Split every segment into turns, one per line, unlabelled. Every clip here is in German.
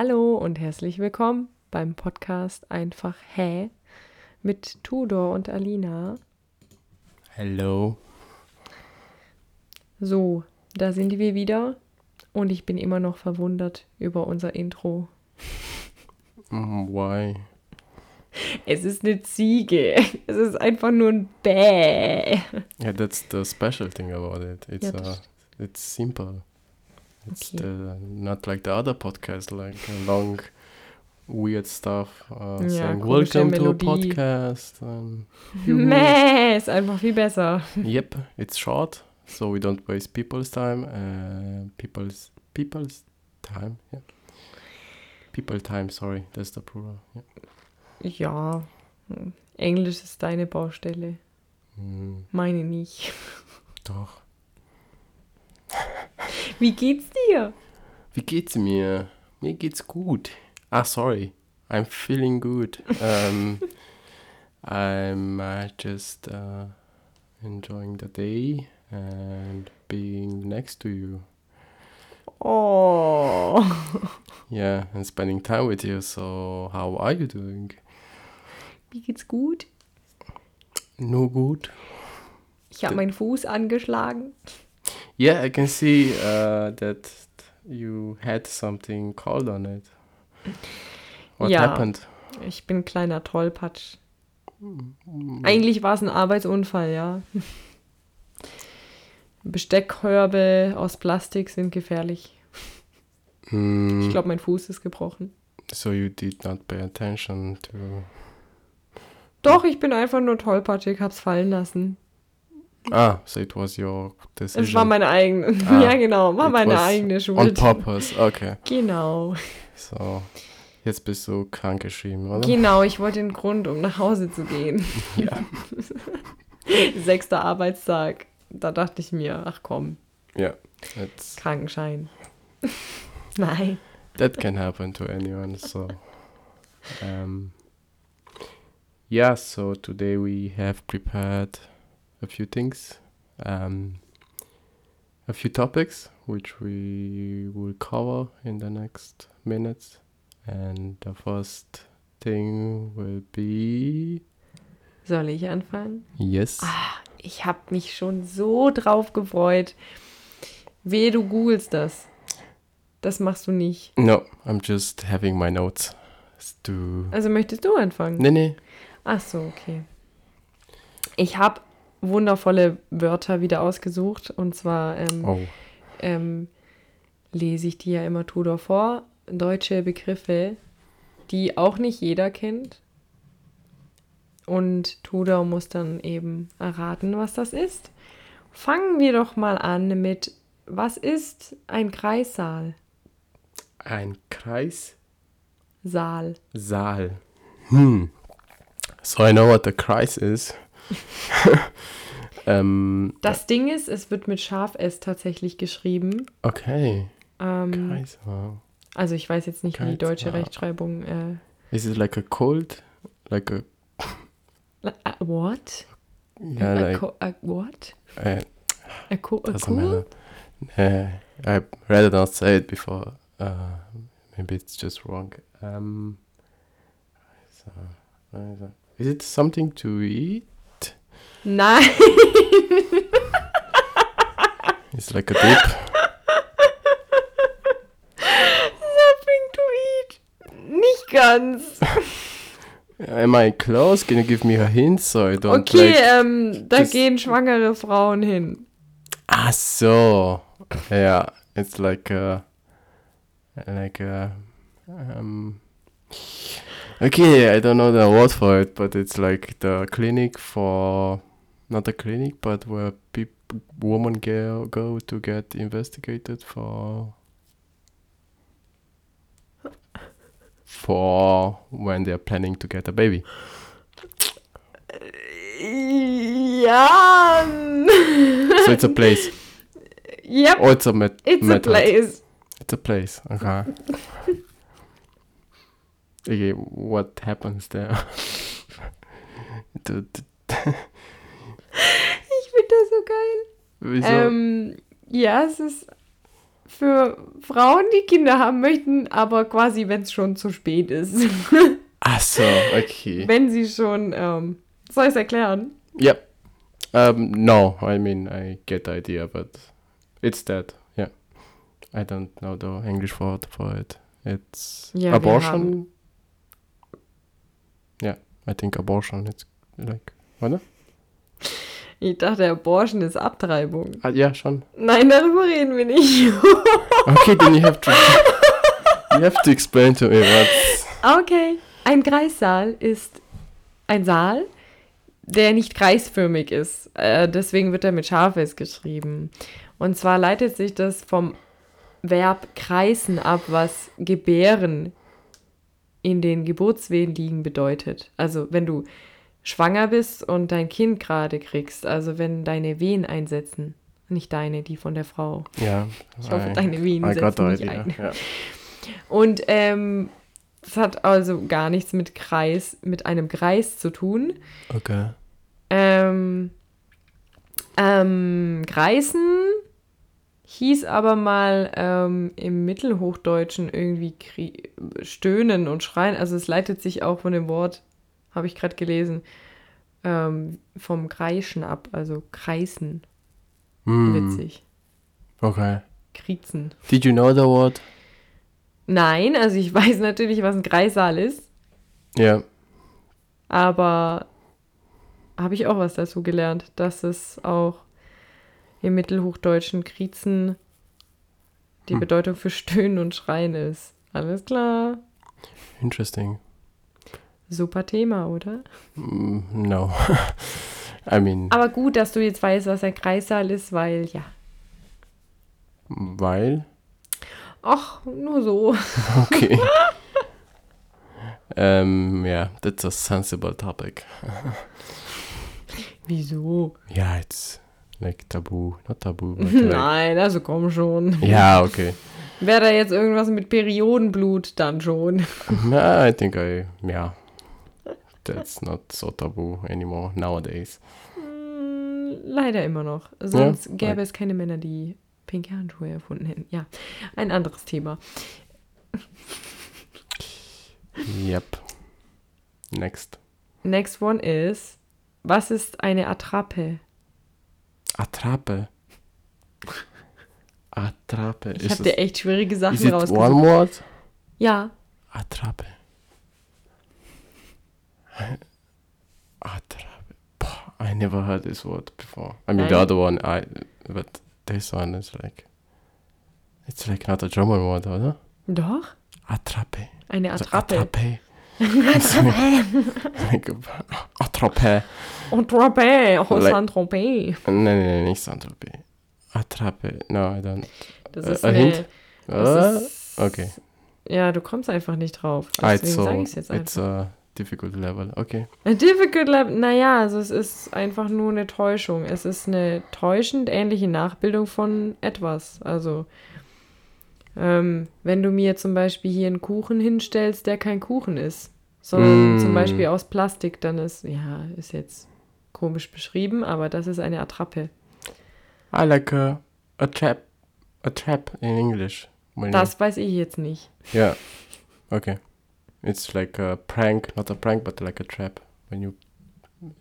Hallo und herzlich willkommen beim Podcast Einfach Hä mit Tudor und Alina.
Hello.
So, da sind wir wieder und ich bin immer noch verwundert über unser Intro.
Mm, Why?
Es ist eine Ziege. Es ist einfach nur ein Bäh.
Yeah, that's the special thing about it. It's
Ja,
uh,
das-
it's simple. It's
Okay.
the, not like the other podcast, like long, weird stuff. Uh,
Ja,
saying welcome to a
Melodie."
podcast. And.
Mäh, ist einfach viel besser.
yep, it's short, so we don't waste people's time. Uh, people's people's time. Yeah. People time. Sorry, that's the plural. Yeah.
Ja, hm. Englisch ist deine Baustelle.
Mm,
Meine nicht.
doch.
Wie geht's dir?
Wie geht's mir? Mir geht's gut. Ah, sorry. I'm feeling good. um, I'm uh, just uh, enjoying the day and being next to you.
Oh.
Yeah, and spending time with you. So, how are you doing?
Mir geht's gut.
No good.
Ich habe meinen Fuß angeschlagen.
Yeah, I can see uh, that you had something cold on it. What
Ja.
happened?
Ich bin ein kleiner Tollpatsch. Eigentlich war es ein Arbeitsunfall, ja. Besteckkörbe aus Plastik sind gefährlich.
Mm,
Ich glaube, mein Fuß ist gebrochen.
So you did not pay attention to.
Doch, ich bin einfach nur tollpatschig, hab's fallen lassen.
Ah, so it was your decision.
Es war meine eigene.
Ah,
ja, genau, war meine eigene
on
Schuld.
purpose. Okay.
Genau.
So jetzt bist du krankgeschrieben, oder?
Genau, ich wollte den Grund, um nach Hause zu gehen.
Ja.
Sechster Arbeitstag. Da dachte ich mir, ach komm,
Ja. That's,
Krankenschein. Nein.
that can happen to anyone. So. Um. Yeah. So today we have prepared a few things. Um. A few topics which we will cover in the next minutes. And the first thing will be
Soll ich anfangen?
yes.
Ich habe mich schon so drauf gefreut. Wehe, du googelst das. Das machst du nicht.
No, I'm just having my notes to.
Also möchtest du anfangen?
Nee, nee.
Ach so, okay. Ich habe wundervolle Wörter wieder ausgesucht. Und zwar ähm,
Oh.
ähm, lese ich die ja immer Tudor vor. Deutsche Begriffe, die auch nicht jeder kennt. Und Tudor muss dann eben erraten, was das ist. Fangen wir doch mal an mit, was ist ein Kreissaal?
Ein Kreissaal.
Saal.
Hmm. So I know what the Kreis is. ähm,
Das Ding ist, es wird mit Scharf S tatsächlich geschrieben.
okay.
Ähm,
Kreissaal.
also ich weiß jetzt nicht, wie die deutsche. Rechtschreibung. Äh,
Is it like a cold? Like a.
äh, what?
Yeah,
a,
like.
a what?
Uh,
A, co a
doesn't
cool?
matter. Uh, I'd rather not say it before. Uh, maybe it's just wrong. Um, so- is it something to eat?
Nein.
It's like a dip.
Something to eat. Nicht ganz.
Am I close? Can you give me a hint so I don't
Okay,
like...
ähm, da gehen schwangere Frauen hin.
Ah, so. Yeah, it's like a... Like a... Um, okay, I don't know the word for it, but it's like the clinic for... Not a clinic, but where peop women go, go to get investigated for... For when they're planning to get a baby.
Ja.
So it's a place.
yep,
Oh, it's a met
it's a place.
It's a place. Okay. Uh-huh. okay, what happens there? Du- du-
Ich finde das so geil.
Wieso?
Ähm, ja, es ist für Frauen, die Kinder haben möchten, aber quasi, wenn es schon zu spät ist.
Ach so, okay.
wenn sie schon, ähm, soll ich es erklären?
Yep. Um, no, I mean, I get the idea, but it's that, yeah. I don't know the English word for it. It's
Ja, wir
abortion. Yeah, I think abortion, it's like, oder?
Ich dachte, Abortion ist Abtreibung.
Ah, ja, schon.
Nein, darüber reden wir nicht.
Okay, then you have to, you have to explain to me what's,
okay. Ein Kreissaal ist ein Saal, der nicht kreisförmig ist. Äh, deswegen wird er mit Scharfes geschrieben. Und zwar leitet sich das vom Verb kreisen ab, was gebären in den Geburtswehen liegen bedeutet. Also wenn du schwanger bist und dein Kind gerade kriegst, also wenn deine Wehen einsetzen. Nicht deine, die von der Frau.
yeah.
Ich hoffe,
I-
deine Wehen
I
setzen nicht ein.
yeah.
Und ähm, das hat also gar nichts mit Kreis, mit einem Kreis zu tun.
Okay.
Ähm, ähm, Kreisen hieß aber mal ähm, im Mittelhochdeutschen irgendwie krie stöhnen und schreien. Also es leitet sich auch von dem Wort, habe ich gerade gelesen, ähm, vom Kreischen ab, also kreisen.
Hmm,
Witzig.
Okay.
Kriezen.
Did you know the word?
Nein, also ich weiß natürlich, was ein Kreissaal ist.
Yeah.
Aber habe ich auch was dazu gelernt, dass es auch im Mittelhochdeutschen Kriezen die
Hm.
Bedeutung für Stöhnen und Schreien ist. Alles klar.
Interesting.
Super Thema, oder?
Mm, no. I mean,
Aber gut, dass du jetzt weißt, was ein Kreissaal ist, weil ja.
weil.
Ach, nur so.
Okay. um, yeah, that's a sensible topic.
Wieso?
Yeah, it's like taboo, not but like,
Nein, also komm schon.
yeah, okay.
Wäre da jetzt irgendwas mit Periodenblut, dann schon.
Nah, I think I, yeah, that's not so taboo anymore nowadays.
Mm, Leider immer noch. Sonst
Ja,
gäbe es keine Männer, die pinke Handschuhe erfunden hätten. Ja, ein anderes Thema.
Yep. Next.
Next one is, was ist eine Attrappe?
Attrappe. Attrappe.
Ich habe dir echt schwierige Sachen
it one
rausgesucht.
word?
Ja,
Attrappe. Attrappe. Boah, I never heard this word before. I mean, the
Nein.
other one, I, but this one is like, it's like not a German word, oder?
doch.
Attrappe.
Eine
Also
Attrappe.
Attrappe. Attrappe.
Attrappe. Oh,
Like-
Saint-Tropez.
Nein, nein, nein, nicht Saint-Tropez. Attrappe. No, I don't.
Das ist
ein
eine... Das ist,
okay.
Ja, du kommst einfach nicht drauf.
Ah, it's
Deswegen
so,
sage ich es jetzt
it's
einfach.
a difficult level. Okay.
A difficult level. Naja, also es ist einfach nur eine Täuschung. Es ist eine täuschend ähnliche Nachbildung von etwas. Also, ähm, wenn du mir zum Beispiel hier einen Kuchen hinstellst, der kein Kuchen ist, sondern
Mm.
zum Beispiel aus Plastik, dann ist, ja, ist jetzt komisch beschrieben, aber das ist eine Attrappe.
I like a, a trap. A trap in English.
Das weiß ich jetzt nicht.
yeah. Okay. It's like a prank, not a prank, but like a trap. When you,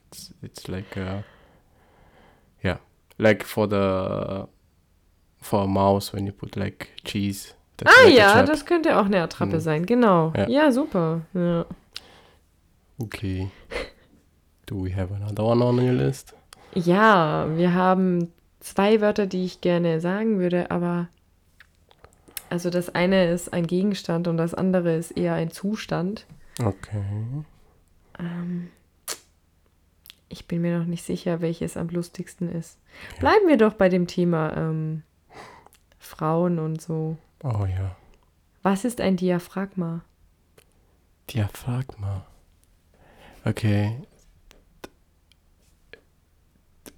it's it's like a, yeah, like for the, for a mouse when you put like cheese.
Ah
like
ja, das könnte auch eine Attrappe
Hm.
sein, genau.
Ja.
Ja, super. Ja.
Okay. Do we have another one on your list?
Ja, wir haben zwei Wörter, die ich gerne sagen würde, aber also das eine ist ein Gegenstand und das andere ist eher ein Zustand.
Okay.
Ähm, ich bin mir noch nicht sicher, welches am lustigsten ist. Bleiben wir doch bei dem Thema ähm, Frauen und so.
Oh ja.
Was ist ein Diaphragma?
Diaphragma. Okay.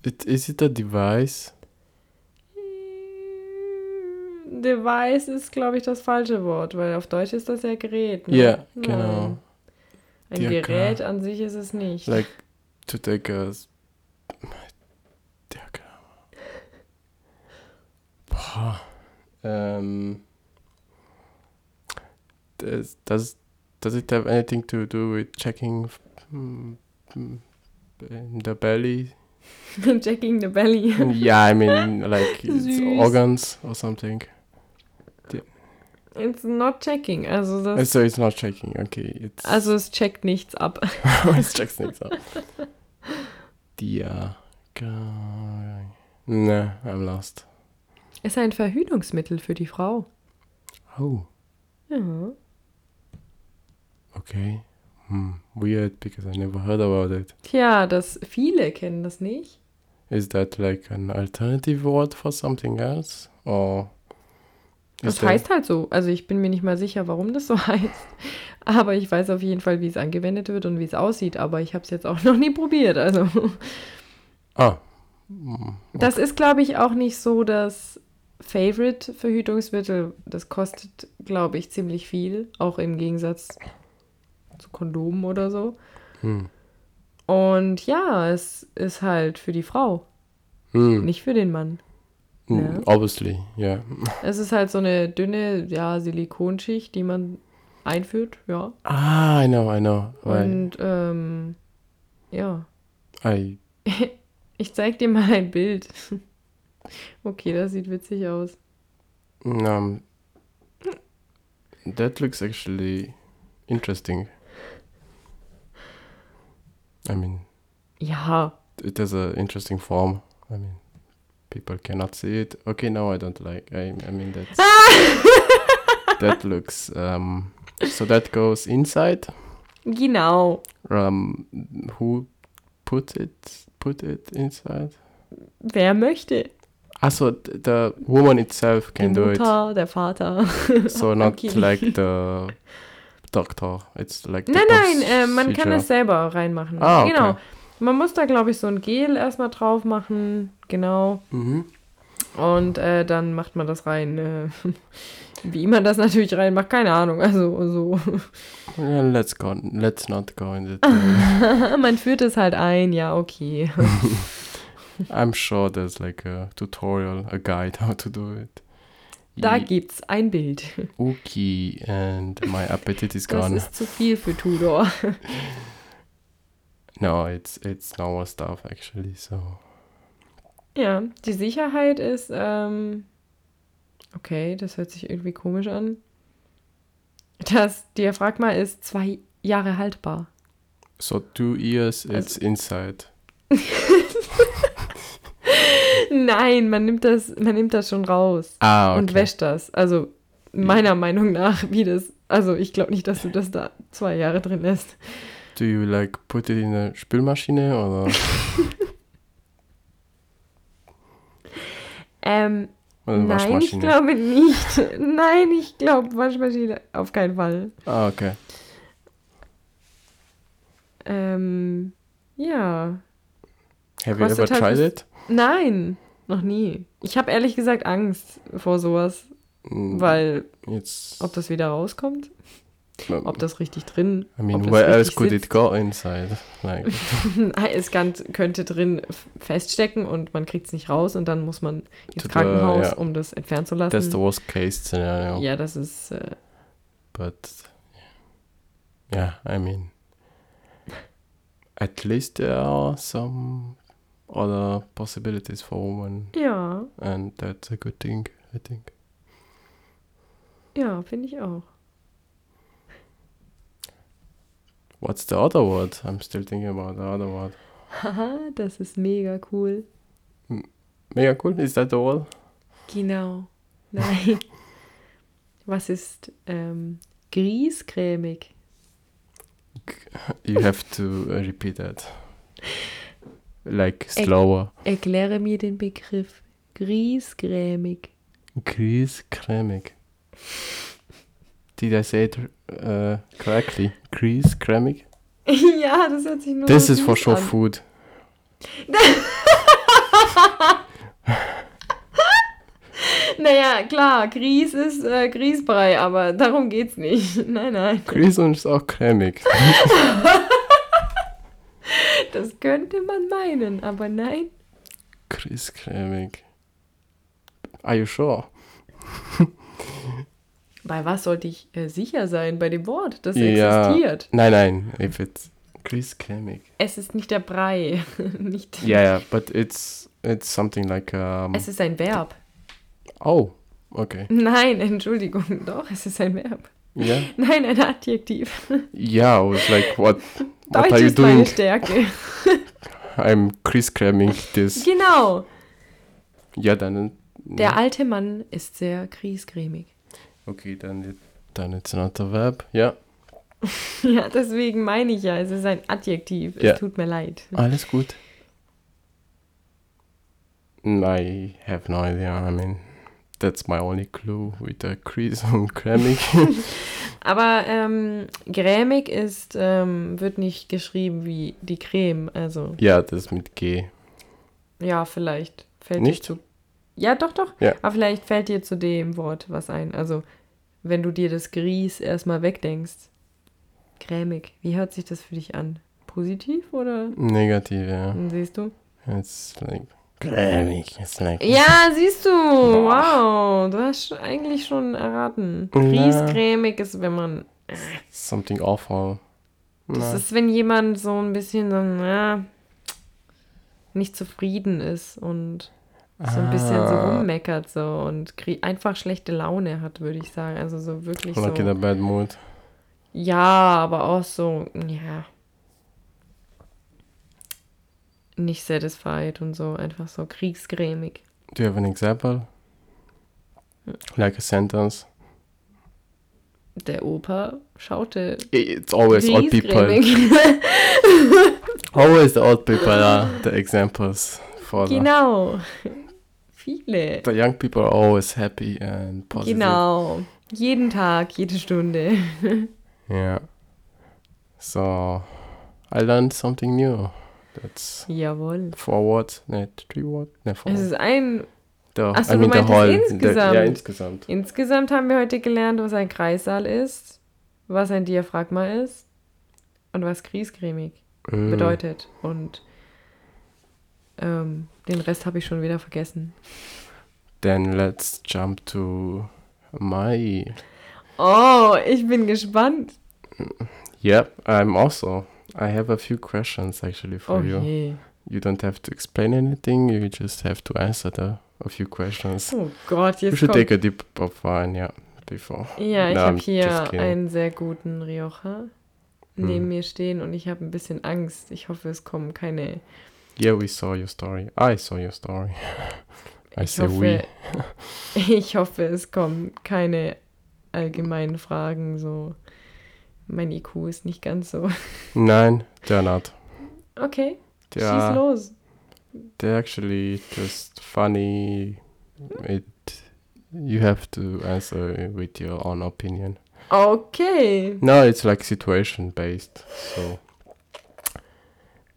It, is it a device?
Device ist, glaube ich, das falsche Wort, weil auf Deutsch ist das ja Gerät. Ne?
Ja,
Nein.
genau.
Ein
Diagra-
Gerät an sich ist es nicht.
Like to take a. Boah. Um, does, does does it have anything to do with checking mm, mm, the belly?
Checking the belly.
yeah, I mean like organs or something.
It's not checking. Also, das,
So it's not checking. Okay, it's
also es checkt nichts ab.
it checks things out. Dia. Ga- Nah, I'm lost.
Ist ein Verhütungsmittel für die Frau.
Oh,
Ja.
okay. Hmm, weird because I never heard about it.
Tja, das viele kennen das nicht.
Is that like an alternative word for something else? Or
Das
there-
heißt halt so. Also ich bin mir nicht mal sicher, warum das so heißt. Aber ich weiß auf jeden Fall, wie es angewendet wird und wie es aussieht. Aber ich habe es jetzt auch noch nie probiert. Also
Ah. Mm,
das ist, glaube ich, auch nicht so das Favorite-Verhütungsmittel. Das kostet, glaube ich, ziemlich viel. Auch im Gegensatz zu Kondomen oder so.
Hmm.
Und ja, es ist halt für die Frau,
Hmm.
nicht für den Mann.
Mm,
Ja.
Obviously, yeah.
Es ist halt so eine dünne, ja, Silikonschicht, die man einführt, ja.
Ah, I know, I know. Right.
Und ähm, ja,
I
ich zeig dir mal ein Bild. Okay, das sieht witzig aus.
um, that looks actually interesting. I mean,
Ja,
it has a interesting form. I mean, people cannot see it. Okay, no, I don't like. I, I mean, that's that looks. Um, so that goes inside.
genau.
Um, who put it? Put it inside.
Wer möchte?
Also, th- the woman itself
Die
can do it.
Mutter, der Vater.
So not
Okay.
like the doctor. It's like the
Nein, nein, äh, man kann es selber reinmachen.
Ah, okay.
Genau. Man muss da, glaube ich, so ein Gel erstmal drauf machen. Genau.
Mhm.
Und äh, dann macht man das rein. Äh, wie man das natürlich reinmacht, keine Ahnung. Also so.
Yeah, let's go. Let's not go in the.
man führt es halt ein, ja, okay.
I'm sure there's like a tutorial, a guide how to do it.
Da gibt's ein Bild.
Okay, and my appetite is
Das
gone.
ist zu viel für Tudor.
No, it's it's normal stuff actually. So
Ja, die Sicherheit ist, ähm, okay, das hört sich irgendwie komisch an. Das Diaphragma ist zwei Jahre haltbar.
so two years
Also-
it's inside.
Nein, man nimmt das, man nimmt das schon raus
Ah, okay.
und wäscht das. Also meiner Meinung nach, wie das. Also ich glaube nicht, dass du das da zwei Jahre drin lässt.
Do you like put it in a Spülmaschine oder
Ähm,
oder
nein, ich glaube nicht. Nein, ich glaube Waschmaschine auf keinen Fall.
Ah, okay.
Ähm, ja.
Have you ever
Kostet halt
tried
bis-
it?
Nein, noch nie. Ich habe ehrlich gesagt Angst vor sowas,
Mm,
weil
it's.
ob das wieder rauskommt, ob das richtig drin,
I mean, where else could
sitzt.
it go inside? Like,
es kann, könnte drin feststecken und man kriegt es nicht raus und dann muss man ins
To the-
Krankenhaus,
ja.
um das entfernen zu
that's the
lassen.
worst case scenario.
Ja, das ist äh,
But yeah, I mean, at least there are some other possibilities for women,
ja,
and that's a good thing, I think.
ja, finde ich auch.
What's the other word? I'm still thinking about the other word.
Haha, das ist mega cool.
Mega cool. Is that the word?
Genau. Nein. Was ist ähm, griescremig?
You have to uh, repeat that. Like slower.
Erkläre mir den Begriff griesgrämig.
Grease-cremig. Did I say it uh, correctly? Grease-cremig?
ja, das hört sich nur
This is for sure
an.
food.
Naja, klar, Grieß ist äh, Grießbrei, aber darum geht's nicht. Nein, nein.
Grease und ist auch cremig.
Das könnte man meinen, aber nein.
Grease-cremig. Are you sure?
Bei was sollte ich äh, sicher sein? Bei dem Wort, das
Ja.
existiert.
Nein, nein, if it's Grießcremig.
Es ist nicht der Brei. nicht
Yeah, yeah, but it's it's something like um.
Es ist ein Verb.
Oh, okay.
Nein, Entschuldigung, doch, es ist ein Verb.
Yeah,
Nein, ein Adjektiv.
yeah. I was like, what? What
Deutsch
are you
ist meine
doing?
Stärke.
I'm Grießcreming this.
Genau.
Ja, dann.
Der alte Mann ist sehr griesgrämig.
Okay, dann it, then it's not a verb. Yeah.
Ja, deswegen meine ich ja, es ist ein Adjektiv. Es
Ja.
tut mir leid.
Alles gut. I have no idea. I mean, that's my only clue with the crease und cremig.
Aber ähm, grämig ist, ähm, wird nicht geschrieben wie die Creme. Also,
ja, das mit G.
ja, vielleicht fällt
Nicht?
dir zu. Ja, doch, doch.
Ja.
Aber vielleicht fällt dir zu dem Wort was ein. Also, wenn du dir das Grieß erstmal wegdenkst. Grämig. Wie hört sich das für dich an? Positiv oder?
Negativ, ja.
Siehst du?
It's like cremig. It's like.
Ja, siehst du. Wow. Du hast eigentlich schon erraten.
Na.
Grießcremig ist, wenn man.
Something awful.
Das
Na.
ist, wenn jemand so ein bisschen so, na, nicht zufrieden ist und so ein bisschen so
Ah,
rummeckert so und einfach schlechte Laune hat, würde ich sagen. Also so wirklich
Like in
so.
a bad mood.
Ja, aber auch so, ja. Nicht satisfied und so, einfach so kriegsgrämig.
Do you have an example? Like a sentence?
Der Opa schaute
It's always old people. Always the old people are the examples for
genau. Viele.
the young people are always happy and positive.
Genau. Jeden Tag, jede Stunde.
Yeah. So I learned something new. That's
Jawohl.
four words, net three words, ne four.
Es ist ein.
the,
Ach so,
I
du
mean
meintest
whole.
insgesamt.
Ja, insgesamt.
Insgesamt haben wir heute gelernt, was ein Kreissaal ist, was ein Diaphragma ist und was griesgrämig
Mm.
bedeutet. Und ähm, den Rest habe ich schon wieder vergessen.
Then let's jump to my.
Oh, ich bin gespannt.
Yep, I'm also. I have a few questions actually for
Oh
you.
je.
You don't have to explain anything. You just have to answer the a few questions.
Oh Gott,
You
jetzt
should
kommt.
take a dip of wine, yeah, before.
Ja, ich
No,
habe hier einen sehr guten Rioja neben
Hm.
mir stehen und ich habe ein bisschen Angst. Ich hoffe, es kommen keine.
Yeah, we saw your story. I saw your story. I
Ich
say
hoffe,
we.
ich hoffe, es kommen keine allgemeinen Fragen. So, mein IQ ist nicht ganz so.
Nine, they're not.
Okay, schieß
They're,
los.
they're actually just funny. It you have to answer with your own opinion.
Okay.
No, it's like situation based. So,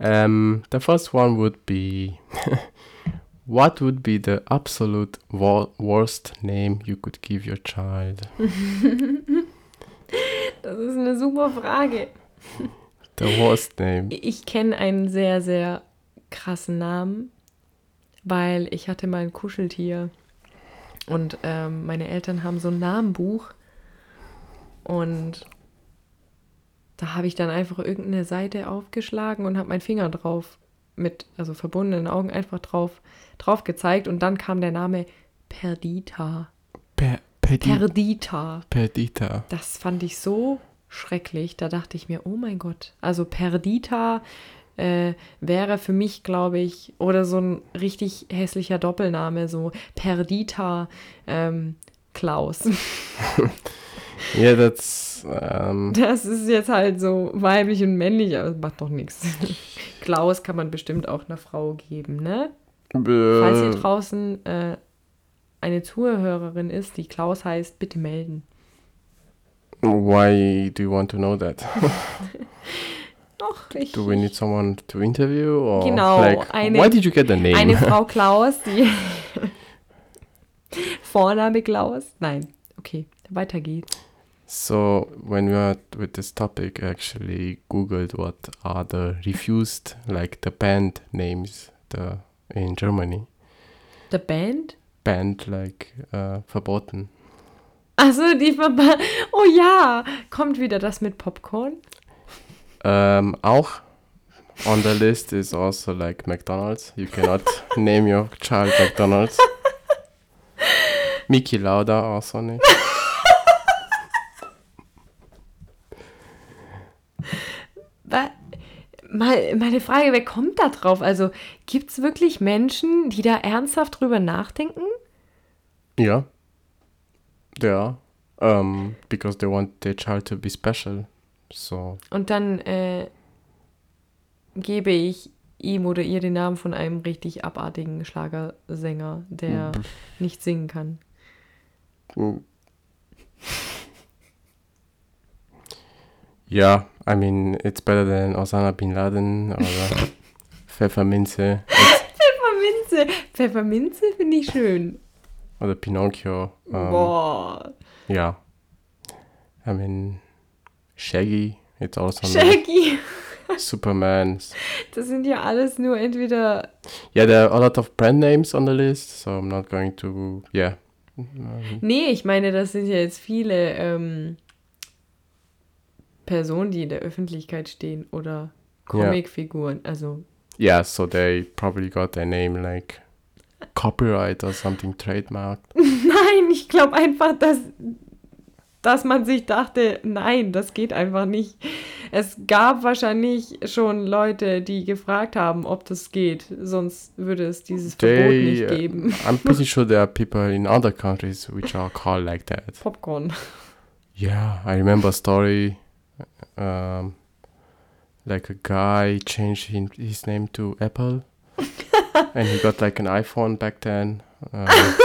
um, the first one would be, what would be the absolute wo- worst name you could give your child?
Das ist eine super Frage.
The worst name.
Ich kenne einen sehr, sehr krassen Namen, weil ich hatte mal ein Kuscheltier und ähm, meine Eltern haben so ein Namenbuch und da habe ich dann einfach irgendeine Seite aufgeschlagen und habe meinen Finger drauf mit, also verbundenen Augen einfach drauf, drauf gezeigt und dann kam der Name Perdita.
Per,
Perdita.
Perdita.
Das fand ich so schrecklich. Da dachte ich mir, oh mein Gott. Also Perdita äh, wäre für mich, glaube ich, oder so ein richtig hässlicher Doppelname, so Perdita ähm, Klaus.
Yeah, that's um,
Das ist jetzt halt so weiblich und männlich, aber das macht doch nichts. Klaus kann man bestimmt auch einer Frau geben, ne? Falls hier draußen äh, eine Zuhörerin ist, die Klaus heißt, bitte melden.
why do you want to know that?
Doch, ich,
Do we need someone to interview or
Genau,
like
eine-
why did you get the name?
Eine Frau Klaus, die. Vorname Klaus? Nein. Okay, weiter geht's.
So when we are with this topic, I actually googled what are the refused like the band names the in Germany.
The Band?
Band like uh, verboten.
Also die Verba Oh ja, kommt wieder das mit Popcorn?
Um, auch on the list is also like McDonald's. You cannot name your child McDonald's. Mickey Lauda also nicht.
Mal, meine Frage, wer kommt da drauf? Also gibt es wirklich Menschen, die da ernsthaft drüber nachdenken?
They are. Um, because they want their child to be special. So,
Und dann äh, gebe ich ihm oder ihr den Namen von einem richtig abartigen Schlagersänger, der nicht singen kann.
mm. I mean, it's better than Osama bin Laden or Pfefferminze
Pfefferminze. Pfefferminze finde ich schön.
or Pinocchio. Um,
Boah.
Yeah. I mean, Shaggy, it's also.
Shaggy.
Superman.
Das sind ja alles nur entweder.
Yeah, there are a lot of brand names on the list, so I'm not going to. Yeah.
Nee, ich meine, das sind ja jetzt viele ähm, Personen, die in der Öffentlichkeit stehen oder Comicfiguren. Also,
yeah, so they probably got their name like copyright or something trademarked.
nein, ich glaube einfach, dass, dass man sich dachte, nein, das geht einfach nicht. Es gab wahrscheinlich schon Leute, die gefragt haben, ob das geht, sonst würde es dieses Verbot
They,
nicht
uh,
geben.
I'm pretty sure there are people in other countries which are called like that.
Popcorn.
Yeah, I remember a story. Um, like a guy changed his name to Apple, and he got like an iPhone back then. Um,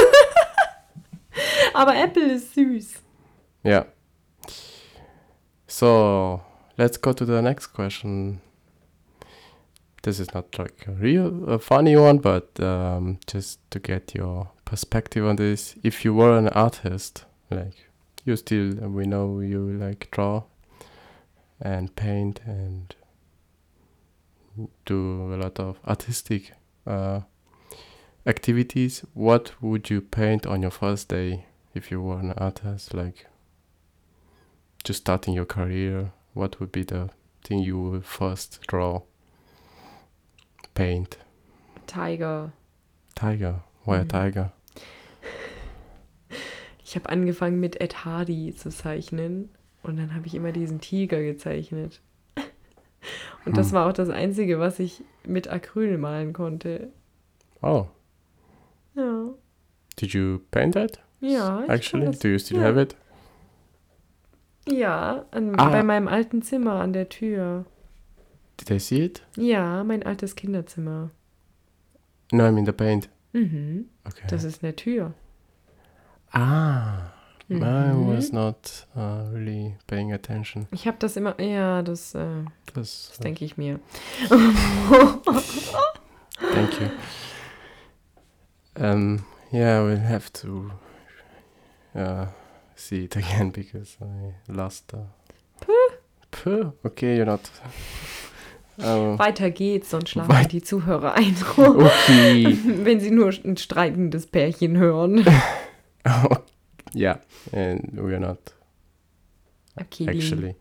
Aber Apple is süß.
yeah. So let's go to the next question. This is not like a real a funny one, but um, just to get your perspective on this. If you were an artist, like you still, we know you like draw and paint and do a lot of artistic uh, activities. What would you paint on your first day if you were an artist? Like just starting your career, what would be the thing you would first draw? Paint.
Tiger.
Tiger. Why a
Mhm.
tiger?
Ich habe angefangen mit Ed Hardy zu zeichnen und dann habe ich immer diesen Tiger gezeichnet. Und das
Hm.
war auch das Einzige, was ich mit Acryl malen konnte.
Oh,
Ja,
did you paint that?
ja.
Actually,
das-
do you still
ja.
have it?
Ja, an,
Ah.
bei meinem alten Zimmer an der Tür.
Did I see it?
Ja, mein altes Kinderzimmer.
No, I mean the paint.
Mhm,
Okay.
das ist eine Tür.
ah, I
Mhm.
was not uh, really paying attention.
Ich habe das immer, ja, das, äh,
That's,
das denke ich mir.
Thank you. Um, yeah, we'll have to uh, see it again because I lost the. Puh. Okay, you're not. Um,
Weiter geht's, sonst schlafen die Zuhörer ein.
okay.
Wenn sie nur ein streitendes Pärchen hören.
Yeah, and we're not actually.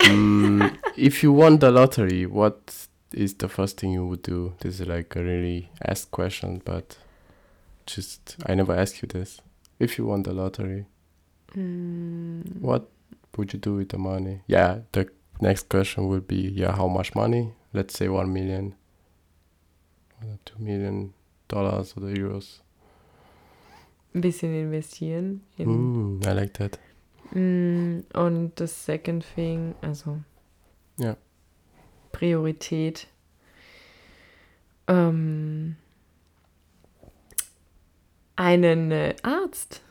Mm, if you won the lottery, what is the first thing you would do? This is like a really asked question, but just I never asked you this. If you won the lottery,
Mm,
what would you do with the money? Yeah, the next question would be yeah, how much money? Let's say one million, or two million dollars or the euros.
Ein bisschen investieren. In,
Ooh, I like that.
Mm, und das Second Thing, also
Ja.
Priorität. Ähm, einen äh, Arzt,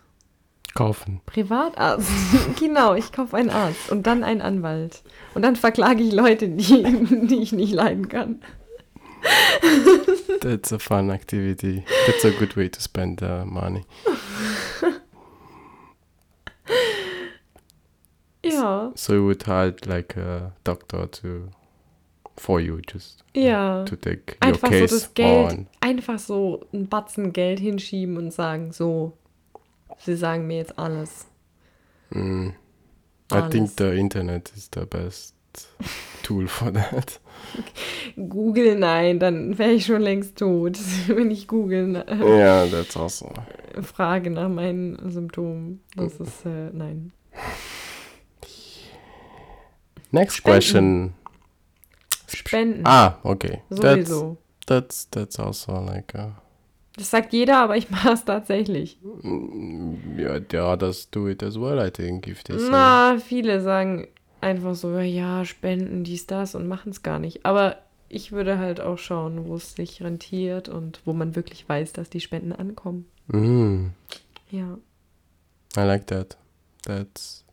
Kaufen.
Privatarzt. genau, ich kaufe einen Arzt und dann einen Anwalt. Und dann verklage ich Leute, die, die ich nicht leiden kann.
That's a fun activity. That's a good way to spend the money.
Ja,
So you would hire like a doctor to for you just
ja.
to take
Einfach
your
so
case
das Geld,
on.
einfach so einen Batzen Geld hinschieben und sagen, so, Sie sagen mir jetzt alles.
Mm. I
Alles.
think the internet is the best tool for that.
Google, nein, dann wäre ich schon längst tot, wenn ich Google äh,
yeah, that's also.
frage nach meinen Symptomen. Das ist, äh, nein.
Next
Spenden.
question.
Spenden.
Ah, okay. That's
Sowieso.
that's that's also like uh,
Das sagt jeder, aber ich mache es tatsächlich.
mm, yeah, the others do it as well. I think if they say.
Na, viele sagen einfach so, ja, spenden, dies, das und machen es gar nicht. Aber ich würde halt auch schauen, wo es sich rentiert und wo man wirklich weiß, dass die Spenden ankommen.
Mm,
Ja.
I like that. That's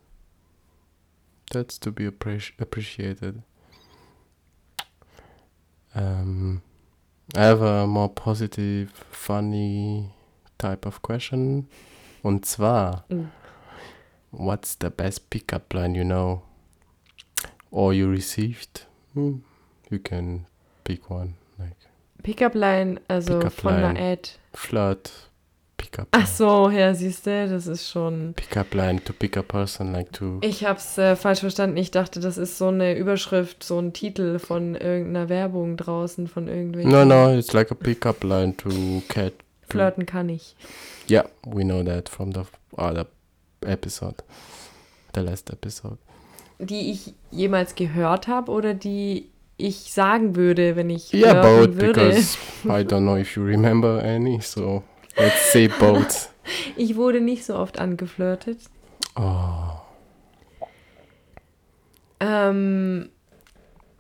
that's to be appreci- appreciated. Um, I have a more positive, funny type of question. Und zwar,
Oh.
what's the best pickup line you know or you received? Hmm, you can pick one, like
Pickup Line, also
Pickup
von einer
Line.
Ad.
flirt pickup.
Ach so, ja, siehst du, das ist schon.
Pickup line to pick a person, like to.
Ich hab's äh, falsch verstanden. Ich dachte, das ist so eine Überschrift, so ein Titel von irgendeiner Werbung draußen von irgendwelchen.
No, no, it's like a pickup line to cat.
Flirten kann ich.
Yeah, we know that from the other episode, the last episode.
Die ich jemals gehört habe oder die ich sagen würde, wenn ich
Yeah, both,
würde.
because I don't know if you remember any, so let's say both.
Ich wurde nicht so oft angeflirtet.
Oh,
Ähm,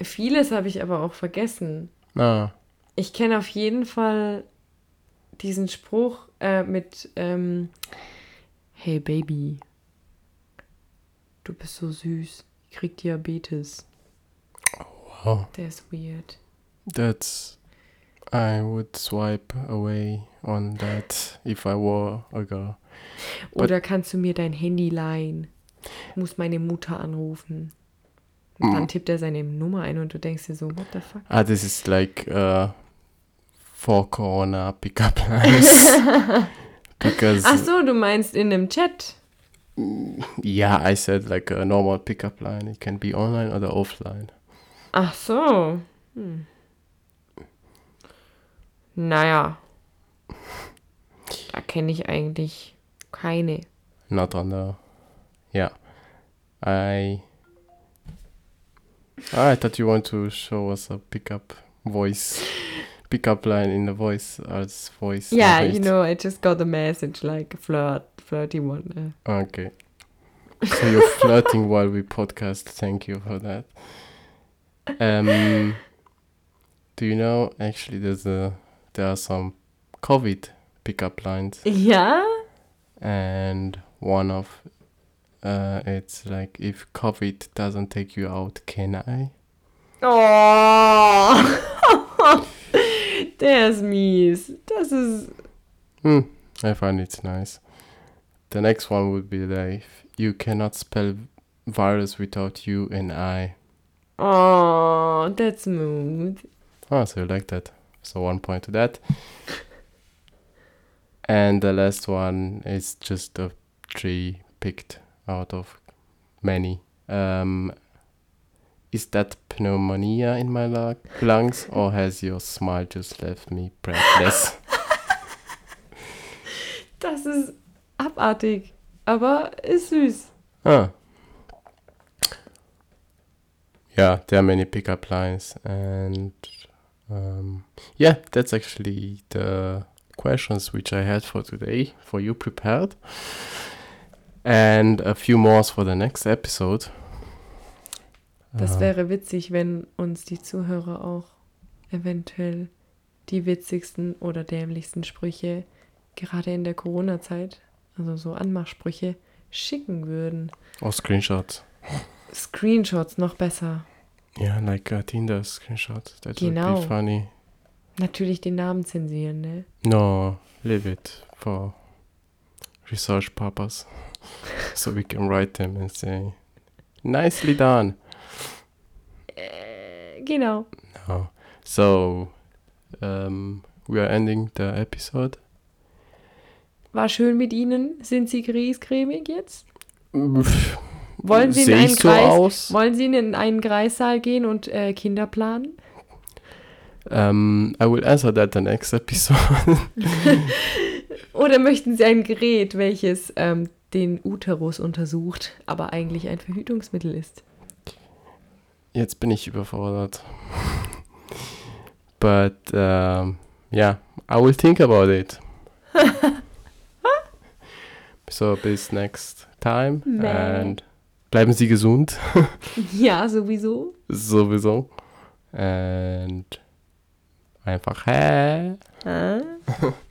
vieles habe ich aber auch vergessen.
ah,
Ich kenne auf jeden Fall diesen Spruch äh, mit ähm, Hey Baby, du bist so süß, ich krieg Diabetes.
wow,
Der ist weird.
that's. I would swipe away on that if I were a girl. But-
Oder kannst du mir dein Handy leihen? Ich muss meine Mutter anrufen. Und dann
Mm.
tippt er seine Nummer ein und du denkst dir so, what the fuck?
Ah, this is like uh, for Corona pickup lines.
Ach so, du meinst in einem Chat.
Yeah, I said like a normal pickup line. It can be online or offline.
Ach so. Hm. Naja. Da kenne ich eigentlich keine.
Not on the. Yeah, I. I thought you want to show us a pickup voice, pickup line in the voice as voice.
Yeah, you know, I just got a message like flirt, flirty one. uh.
Okay. So you're flirting while we podcast. Thank you for that. Um, do you know actually there's a there are some COVID pickup lines
Yeah.
and one of uh it's like if COVID doesn't take you out, can I?
Oh. Ist mies. Das ist.
Hmm, I find it's nice. The next one would be like you cannot spell virus without you and I.
Oh, that's smooth.
Oh, so you like that. So one point to that. and the last one is just a tree picked out of many. Um, is that pneumonia in my lu- lungs, or has your smile just left me breathless?
Das ist abartig. Aber ist süß.
ah. Yeah, there are many pickup lines, and um, yeah, that's actually the questions which I had for today for you prepared, and a few more for the next episode.
Das wäre witzig, wenn uns die Zuhörer auch eventuell die witzigsten oder dämlichsten Sprüche gerade in der Corona-Zeit, also so Anmachsprüche, schicken würden.
or screenshots.
Screenshots noch besser.
Yeah, like a Tinder screenshot. That would
Genau.
be funny.
Natürlich den Namen zensieren, ne?
No, leave it for research purpose, so we can write them and say, "Nicely done."
Äh, genau.
No. So, um, we are ending the episode.
War schön mit Ihnen. Sind Sie griesgrämig jetzt? Wollen Sie, in einen
so
Kreis,
aus?
wollen Sie in einen Kreissaal gehen und äh, Kinder planen?
Um, I will answer that the next episode.
Oder möchten Sie ein Gerät, welches ähm, den Uterus untersucht, aber eigentlich ein Verhütungsmittel ist?
Jetzt bin ich überfordert. But um, yeah, I will think about it. so bis next time
Bye.
and bleiben Sie gesund
Ja, sowieso.
sowieso and einfach hä.
Ah.